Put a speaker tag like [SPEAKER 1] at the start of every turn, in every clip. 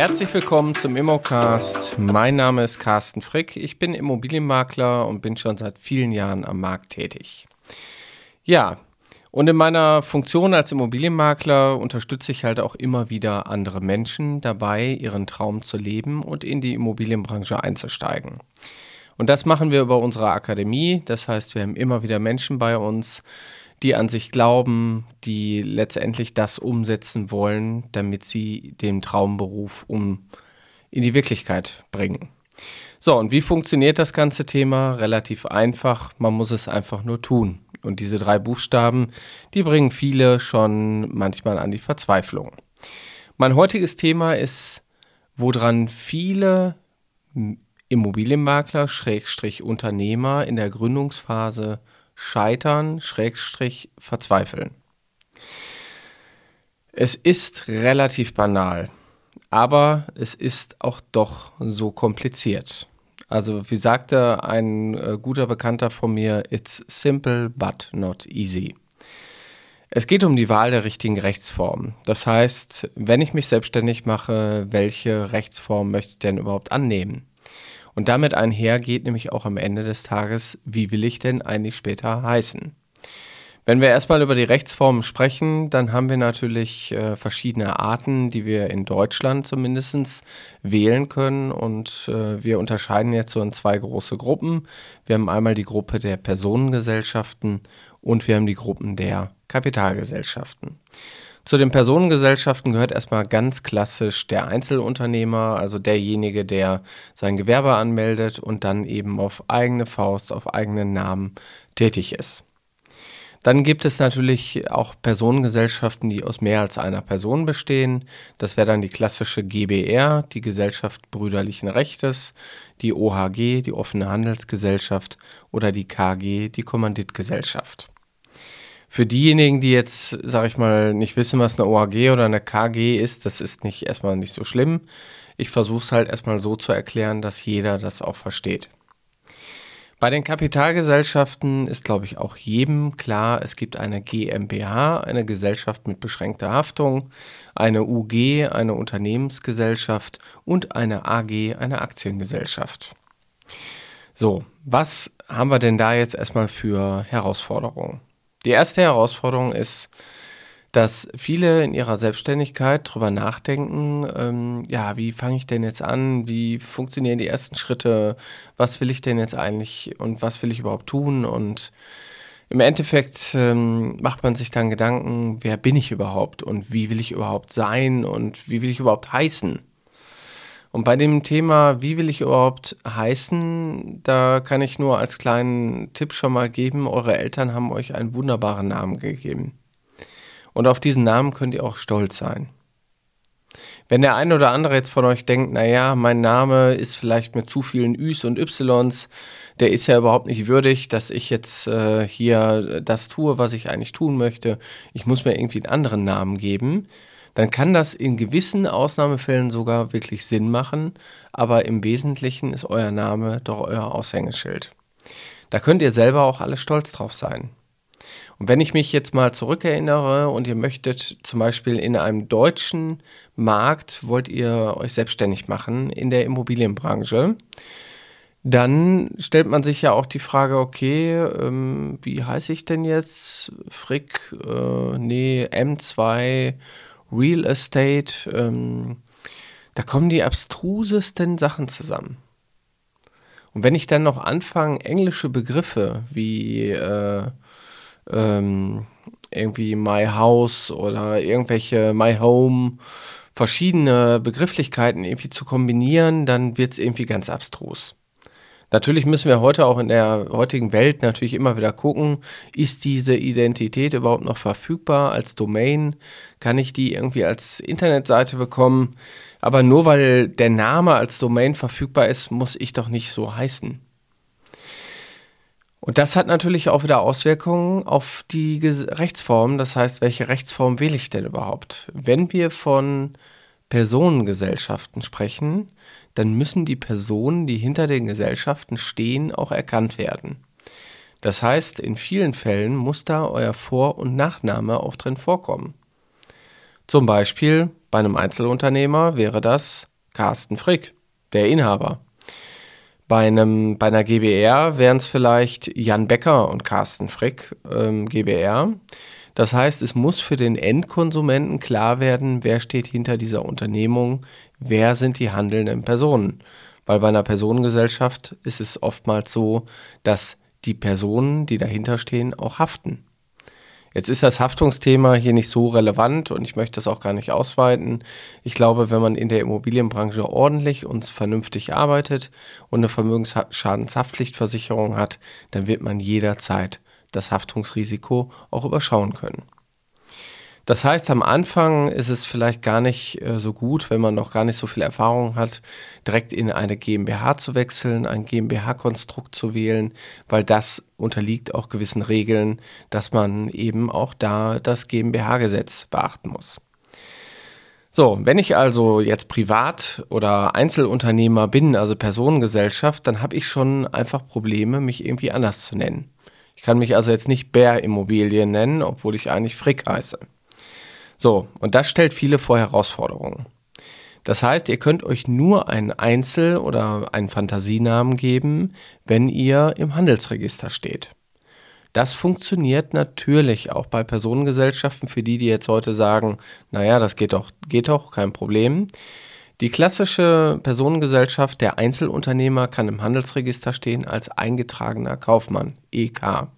[SPEAKER 1] Herzlich willkommen zum Immocast. Mein Name ist Carsten Frick. Ich bin Immobilienmakler und bin schon seit vielen Jahren am Markt tätig. Ja, und in meiner Funktion als Immobilienmakler unterstütze ich halt auch immer wieder andere Menschen dabei, ihren Traum zu leben und in die Immobilienbranche einzusteigen. Und das machen wir über unsere Akademie. Das heißt, wir haben immer wieder Menschen bei uns, die an sich glauben, die letztendlich das umsetzen wollen, damit sie den Traumberuf um in die Wirklichkeit bringen. So, und wie funktioniert das ganze Thema? Relativ einfach, man muss es einfach nur tun. Und diese drei Buchstaben, die bringen viele schon manchmal an die Verzweiflung. Mein heutiges Thema ist, woran viele Immobilienmakler, Schrägstrich Unternehmer in der Gründungsphase scheitern, Schrägstrich verzweifeln. Es ist relativ banal, aber es ist auch doch so kompliziert. Also wie sagte ein äh, guter Bekannter von mir, it's simple but not easy. Es geht um die Wahl der richtigen Rechtsform. Das heißt, wenn ich mich selbstständig mache, welche Rechtsform möchte ich denn überhaupt annehmen? Und damit einher geht nämlich auch am Ende des Tages, wie will ich denn eigentlich später heißen? Wenn wir erstmal über die Rechtsformen sprechen, dann haben wir natürlich äh, verschiedene Arten, die wir in Deutschland zumindest wählen können. Und äh, wir unterscheiden jetzt so in zwei große Gruppen. Wir haben einmal die Gruppe der Personengesellschaften und wir haben die Gruppen der Kapitalgesellschaften. Zu den Personengesellschaften gehört erstmal ganz klassisch der Einzelunternehmer, also derjenige, der sein Gewerbe anmeldet und dann eben auf eigene Faust, auf eigenen Namen tätig ist. Dann gibt es natürlich auch Personengesellschaften, die aus mehr als einer Person bestehen. Das wäre dann die klassische GBR, die Gesellschaft brüderlichen Rechtes, die OHG, die offene Handelsgesellschaft oder die KG, die Kommanditgesellschaft. Für diejenigen, die jetzt, sag ich mal, nicht wissen, was eine OAG oder eine KG ist, das ist nicht erstmal nicht so schlimm. Ich versuche es halt erstmal so zu erklären, dass jeder das auch versteht. Bei den Kapitalgesellschaften ist, glaube ich, auch jedem klar, es gibt eine GmbH, eine Gesellschaft mit beschränkter Haftung, eine UG, eine Unternehmensgesellschaft und eine AG, eine Aktiengesellschaft. So, was haben wir denn da jetzt erstmal für Herausforderungen? Die erste Herausforderung ist, dass viele in ihrer Selbstständigkeit darüber nachdenken, ähm, ja, wie fange ich denn jetzt an, wie funktionieren die ersten Schritte, was will ich denn jetzt eigentlich und was will ich überhaupt tun? Und im Endeffekt ähm, macht man sich dann Gedanken, wer bin ich überhaupt und wie will ich überhaupt sein und wie will ich überhaupt heißen. Und bei dem Thema, wie will ich überhaupt heißen, da kann ich nur als kleinen Tipp schon mal geben, eure Eltern haben euch einen wunderbaren Namen gegeben. Und auf diesen Namen könnt ihr auch stolz sein. Wenn der eine oder andere jetzt von euch denkt, naja, mein Name ist vielleicht mit zu vielen Üs und Ys, der ist ja überhaupt nicht würdig, dass ich jetzt äh, hier das tue, was ich eigentlich tun möchte. Ich muss mir irgendwie einen anderen Namen geben dann kann das in gewissen Ausnahmefällen sogar wirklich Sinn machen, aber im Wesentlichen ist euer Name doch euer Aushängeschild. Da könnt ihr selber auch alle stolz drauf sein. Und wenn ich mich jetzt mal zurückerinnere und ihr möchtet zum Beispiel in einem deutschen Markt, wollt ihr euch selbstständig machen in der Immobilienbranche, dann stellt man sich ja auch die Frage, okay, ähm, wie heiße ich denn jetzt? Frick, äh, nee, M2 Real Estate, ähm, da kommen die abstrusesten Sachen zusammen. Und wenn ich dann noch anfange, englische Begriffe wie äh, ähm, irgendwie My House oder irgendwelche My Home, verschiedene Begrifflichkeiten irgendwie zu kombinieren, dann wird es irgendwie ganz abstrus. Natürlich müssen wir heute auch in der heutigen Welt natürlich immer wieder gucken, ist diese Identität überhaupt noch verfügbar als Domain? Kann ich die irgendwie als Internetseite bekommen? Aber nur weil der Name als Domain verfügbar ist, muss ich doch nicht so heißen. Und das hat natürlich auch wieder Auswirkungen auf die Rechtsform. Das heißt, welche Rechtsform wähle ich denn überhaupt? Wenn wir von Personengesellschaften sprechen, dann müssen die Personen, die hinter den Gesellschaften stehen, auch erkannt werden. Das heißt, in vielen Fällen muss da euer Vor- und Nachname auch drin vorkommen. Zum Beispiel bei einem Einzelunternehmer wäre das Carsten Frick, der Inhaber. Bei, einem, bei einer GBR wären es vielleicht Jan Becker und Carsten Frick, ähm, GBR. Das heißt, es muss für den Endkonsumenten klar werden, wer steht hinter dieser Unternehmung, wer sind die handelnden Personen. Weil bei einer Personengesellschaft ist es oftmals so, dass die Personen, die dahinter stehen, auch haften. Jetzt ist das Haftungsthema hier nicht so relevant und ich möchte das auch gar nicht ausweiten. Ich glaube, wenn man in der Immobilienbranche ordentlich und vernünftig arbeitet und eine Vermögensschadenshaftpflichtversicherung hat, dann wird man jederzeit das Haftungsrisiko auch überschauen können. Das heißt, am Anfang ist es vielleicht gar nicht äh, so gut, wenn man noch gar nicht so viel Erfahrung hat, direkt in eine GmbH zu wechseln, ein GmbH-Konstrukt zu wählen, weil das unterliegt auch gewissen Regeln, dass man eben auch da das GmbH-Gesetz beachten muss. So, wenn ich also jetzt Privat- oder Einzelunternehmer bin, also Personengesellschaft, dann habe ich schon einfach Probleme, mich irgendwie anders zu nennen. Ich kann mich also jetzt nicht Bär Immobilien nennen, obwohl ich eigentlich Frick heiße. So, und das stellt viele vor Herausforderungen. Das heißt, ihr könnt euch nur einen Einzel- oder einen Fantasienamen geben, wenn ihr im Handelsregister steht. Das funktioniert natürlich auch bei Personengesellschaften, für die, die jetzt heute sagen, naja, das geht doch, geht doch, kein Problem. Die klassische Personengesellschaft, der Einzelunternehmer, kann im Handelsregister stehen als eingetragener Kaufmann, EK.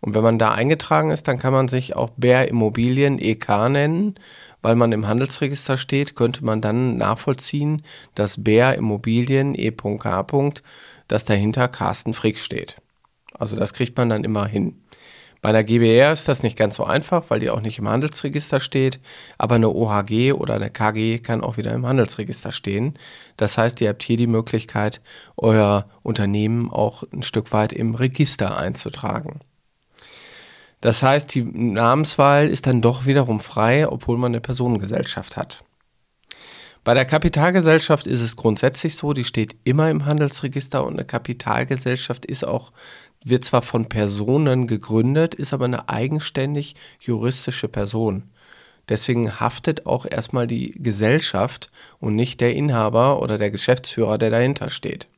[SPEAKER 1] Und wenn man da eingetragen ist, dann kann man sich auch Bär Immobilien EK nennen, weil man im Handelsregister steht, könnte man dann nachvollziehen, dass Bär Immobilien E.K. dass dahinter Carsten Frick steht. Also das kriegt man dann immer hin. Bei einer GBR ist das nicht ganz so einfach, weil die auch nicht im Handelsregister steht, aber eine OHG oder eine KG kann auch wieder im Handelsregister stehen. Das heißt, ihr habt hier die Möglichkeit, euer Unternehmen auch ein Stück weit im Register einzutragen. Das heißt, die Namenswahl ist dann doch wiederum frei, obwohl man eine Personengesellschaft hat. Bei der Kapitalgesellschaft ist es grundsätzlich so, die steht immer im Handelsregister und eine Kapitalgesellschaft ist auch, wird zwar von Personen gegründet, ist aber eine eigenständig juristische Person. Deswegen haftet auch erstmal die Gesellschaft und nicht der Inhaber oder der Geschäftsführer, der dahinter steht.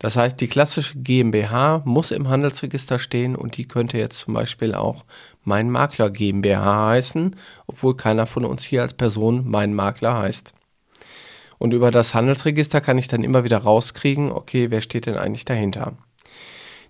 [SPEAKER 1] Das heißt, die klassische GmbH muss im Handelsregister stehen und die könnte jetzt zum Beispiel auch Mein Makler GmbH heißen, obwohl keiner von uns hier als Person Mein Makler heißt. Und über das Handelsregister kann ich dann immer wieder rauskriegen, okay, wer steht denn eigentlich dahinter?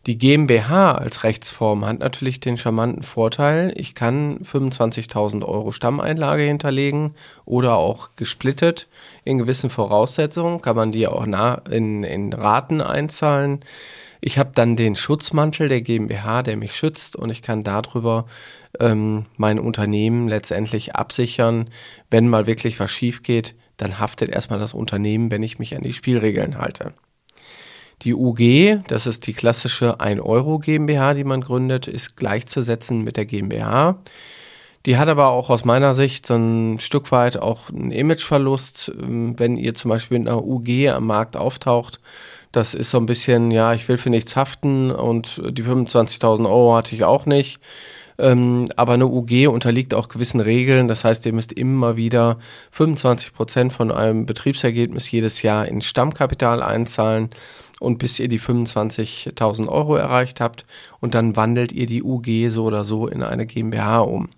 [SPEAKER 1] Die GmbH als Rechtsform hat natürlich den charmanten Vorteil, ich kann 25.000 Euro Stammeinlage hinterlegen oder auch gesplittet. In gewissen Voraussetzungen kann man die auch in, in Raten einzahlen. Ich habe dann den Schutzmantel der GmbH, der mich schützt und ich kann darüber ähm, mein Unternehmen letztendlich absichern. Wenn mal wirklich was schief geht, dann haftet erstmal das Unternehmen, wenn ich mich an die Spielregeln halte. Die UG, das ist die klassische 1 Euro GmbH, die man gründet, ist gleichzusetzen mit der GmbH. Die hat aber auch aus meiner Sicht so ein Stück weit auch einen Imageverlust, ähm, wenn ihr zum Beispiel mit einer UG am Markt auftaucht. Das ist so ein bisschen, ja, ich will für nichts haften und die 25.000 Euro hatte ich auch nicht. Ähm, aber eine UG unterliegt auch gewissen Regeln. Das heißt, ihr müsst immer wieder 25 Prozent von eurem Betriebsergebnis jedes Jahr in Stammkapital einzahlen und bis ihr die 25.000 Euro erreicht habt und dann wandelt ihr die UG so oder so in eine GmbH um.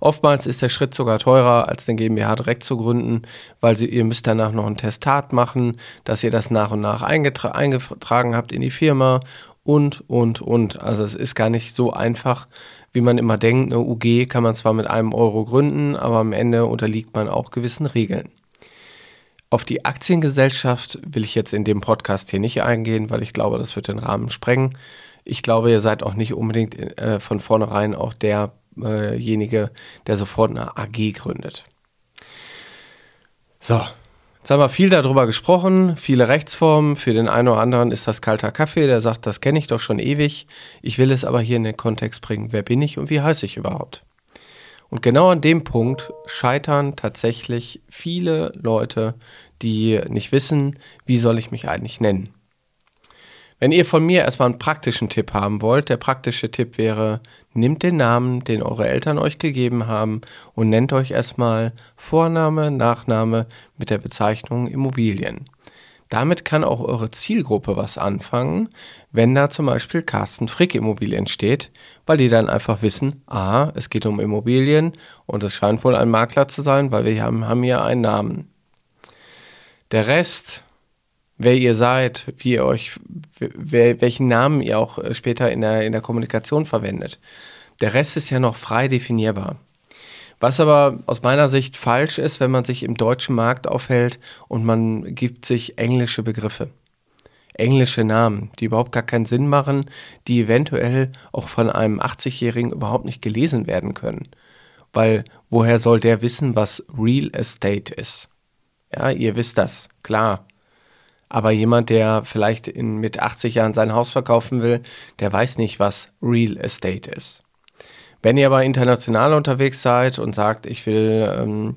[SPEAKER 1] Oftmals ist der Schritt sogar teurer, als den GmbH direkt zu gründen, weil sie, ihr müsst danach noch ein Testat machen, dass ihr das nach und nach eingetra eingetragen habt in die Firma und, und, und. Also es ist gar nicht so einfach, wie man immer denkt. Eine UG kann man zwar mit einem Euro gründen, aber am Ende unterliegt man auch gewissen Regeln. Auf die Aktiengesellschaft will ich jetzt in dem Podcast hier nicht eingehen, weil ich glaube, das wird den Rahmen sprengen. Ich glaube, ihr seid auch nicht unbedingt äh, von vornherein auch derjenige, der sofort eine AG gründet. So, jetzt haben wir viel darüber gesprochen, viele Rechtsformen. Für den einen oder anderen ist das kalter Kaffee, der sagt, das kenne ich doch schon ewig. Ich will es aber hier in den Kontext bringen. Wer bin ich und wie heiße ich überhaupt? Und genau an dem Punkt scheitern tatsächlich viele Leute, die nicht wissen, wie soll ich mich eigentlich nennen. Wenn ihr von mir erstmal einen praktischen Tipp haben wollt, der praktische Tipp wäre, nehmt den Namen, den eure Eltern euch gegeben haben und nennt euch erstmal Vorname, Nachname mit der Bezeichnung Immobilien. Damit kann auch eure Zielgruppe was anfangen, wenn da zum Beispiel Carsten Frick Immobilien steht, weil die dann einfach wissen, ah, es geht um Immobilien und es scheint wohl ein Makler zu sein, weil wir haben, haben hier einen Namen. Der Rest, wer ihr seid, wie ihr euch, wer, welchen Namen ihr auch äh, später in der, in der Kommunikation verwendet. Der Rest ist ja noch frei definierbar. Was aber aus meiner Sicht falsch ist, wenn man sich im deutschen Markt aufhält und man gibt sich englische Begriffe. Englische Namen, die überhaupt gar keinen Sinn machen, die eventuell auch von einem 80-Jährigen überhaupt nicht gelesen werden können. Weil woher soll der wissen, was Real Estate ist? Ja, ihr wisst das, klar. Aber jemand, der vielleicht in, mit 80 Jahren sein Haus verkaufen will, der weiß nicht, was Real Estate ist. Wenn ihr aber international unterwegs seid und sagt, ich will ähm,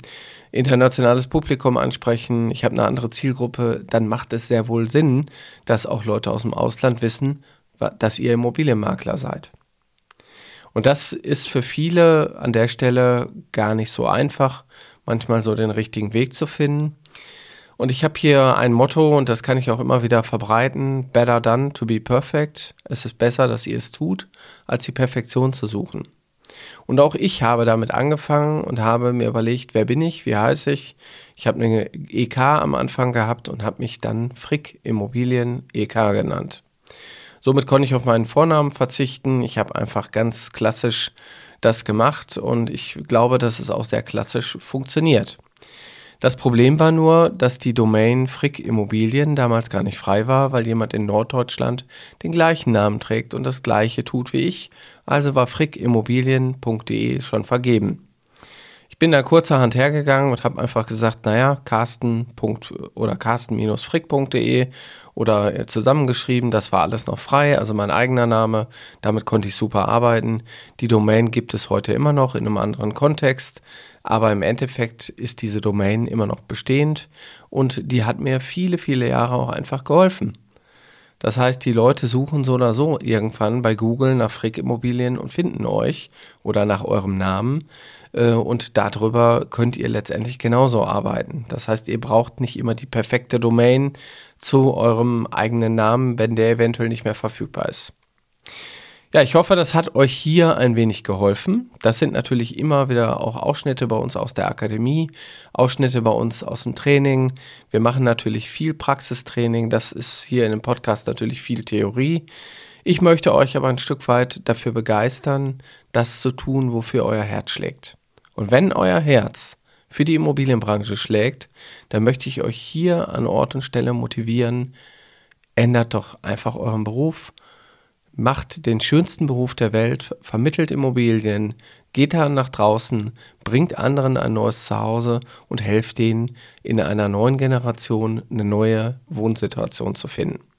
[SPEAKER 1] internationales Publikum ansprechen, ich habe eine andere Zielgruppe, dann macht es sehr wohl Sinn, dass auch Leute aus dem Ausland wissen, dass ihr Immobilienmakler seid. Und das ist für viele an der Stelle gar nicht so einfach, manchmal so den richtigen Weg zu finden. Und ich habe hier ein Motto und das kann ich auch immer wieder verbreiten. Better done to be perfect. Es ist besser, dass ihr es tut, als die Perfektion zu suchen. Und auch ich habe damit angefangen und habe mir überlegt, wer bin ich, wie heiße ich. Ich habe eine EK am Anfang gehabt und habe mich dann Frick Immobilien EK genannt. Somit konnte ich auf meinen Vornamen verzichten. Ich habe einfach ganz klassisch das gemacht und ich glaube, dass es auch sehr klassisch funktioniert. Das Problem war nur, dass die Domain Frick Immobilien damals gar nicht frei war, weil jemand in Norddeutschland den gleichen Namen trägt und das gleiche tut wie ich. Also war frickimmobilien.de schon vergeben. Bin da kurzerhand hergegangen und habe einfach gesagt, naja, Carsten. oder carsten-frick.de oder zusammengeschrieben, das war alles noch frei, also mein eigener Name, damit konnte ich super arbeiten. Die Domain gibt es heute immer noch in einem anderen Kontext, aber im Endeffekt ist diese Domain immer noch bestehend und die hat mir viele, viele Jahre auch einfach geholfen. Das heißt, die Leute suchen so oder so irgendwann bei Google nach Frick Immobilien und finden euch oder nach eurem Namen. Äh, und darüber könnt ihr letztendlich genauso arbeiten. Das heißt, ihr braucht nicht immer die perfekte Domain zu eurem eigenen Namen, wenn der eventuell nicht mehr verfügbar ist. Ja, ich hoffe, das hat euch hier ein wenig geholfen. Das sind natürlich immer wieder auch Ausschnitte bei uns aus der Akademie, Ausschnitte bei uns aus dem Training. Wir machen natürlich viel Praxistraining. Das ist hier in dem Podcast natürlich viel Theorie. Ich möchte euch aber ein Stück weit dafür begeistern, das zu tun, wofür euer Herz schlägt. Und wenn euer Herz für die Immobilienbranche schlägt, dann möchte ich euch hier an Ort und Stelle motivieren, ändert doch einfach euren Beruf. Macht den schönsten Beruf der Welt, vermittelt Immobilien, geht da nach draußen, bringt anderen ein neues Zuhause und helft denen in einer neuen Generation eine neue Wohnsituation zu finden.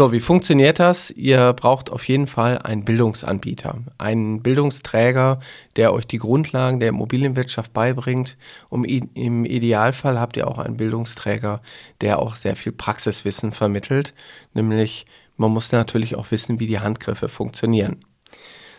[SPEAKER 1] So, wie funktioniert das? Ihr braucht auf jeden Fall einen Bildungsanbieter, einen Bildungsträger, der euch die Grundlagen der Immobilienwirtschaft beibringt. Um, Im Idealfall habt ihr auch einen Bildungsträger, der auch sehr viel Praxiswissen vermittelt, nämlich man muss natürlich auch wissen, wie die Handgriffe funktionieren.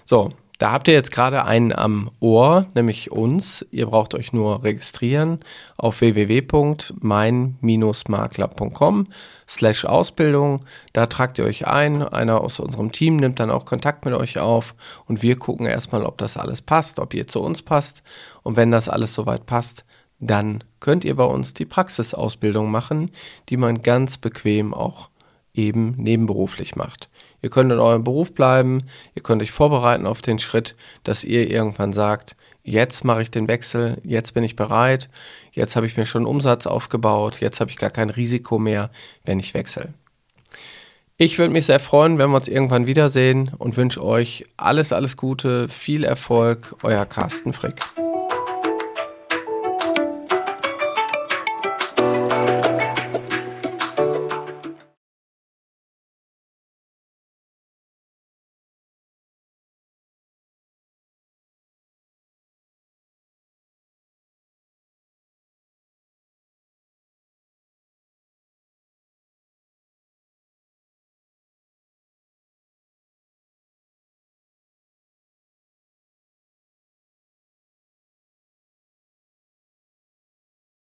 [SPEAKER 1] So, da habt ihr jetzt gerade einen am Ohr, nämlich uns. Ihr braucht euch nur registrieren auf www.mein-makler.com slash Ausbildung. Da tragt ihr euch ein. Einer aus unserem Team nimmt dann auch Kontakt mit euch auf und wir gucken erstmal, ob das alles passt, ob ihr zu uns passt. Und wenn das alles soweit passt, dann könnt ihr bei uns die Praxisausbildung machen, die man ganz bequem auch eben nebenberuflich macht. Ihr könnt in eurem Beruf bleiben, ihr könnt euch vorbereiten auf den Schritt, dass ihr irgendwann sagt, jetzt mache ich den Wechsel, jetzt bin ich bereit, jetzt habe ich mir schon Umsatz aufgebaut, jetzt habe ich gar kein Risiko mehr, wenn ich wechsle. Ich würde mich sehr freuen, wenn wir uns irgendwann wiedersehen und wünsche euch alles, alles Gute, viel Erfolg, euer Carsten Frick.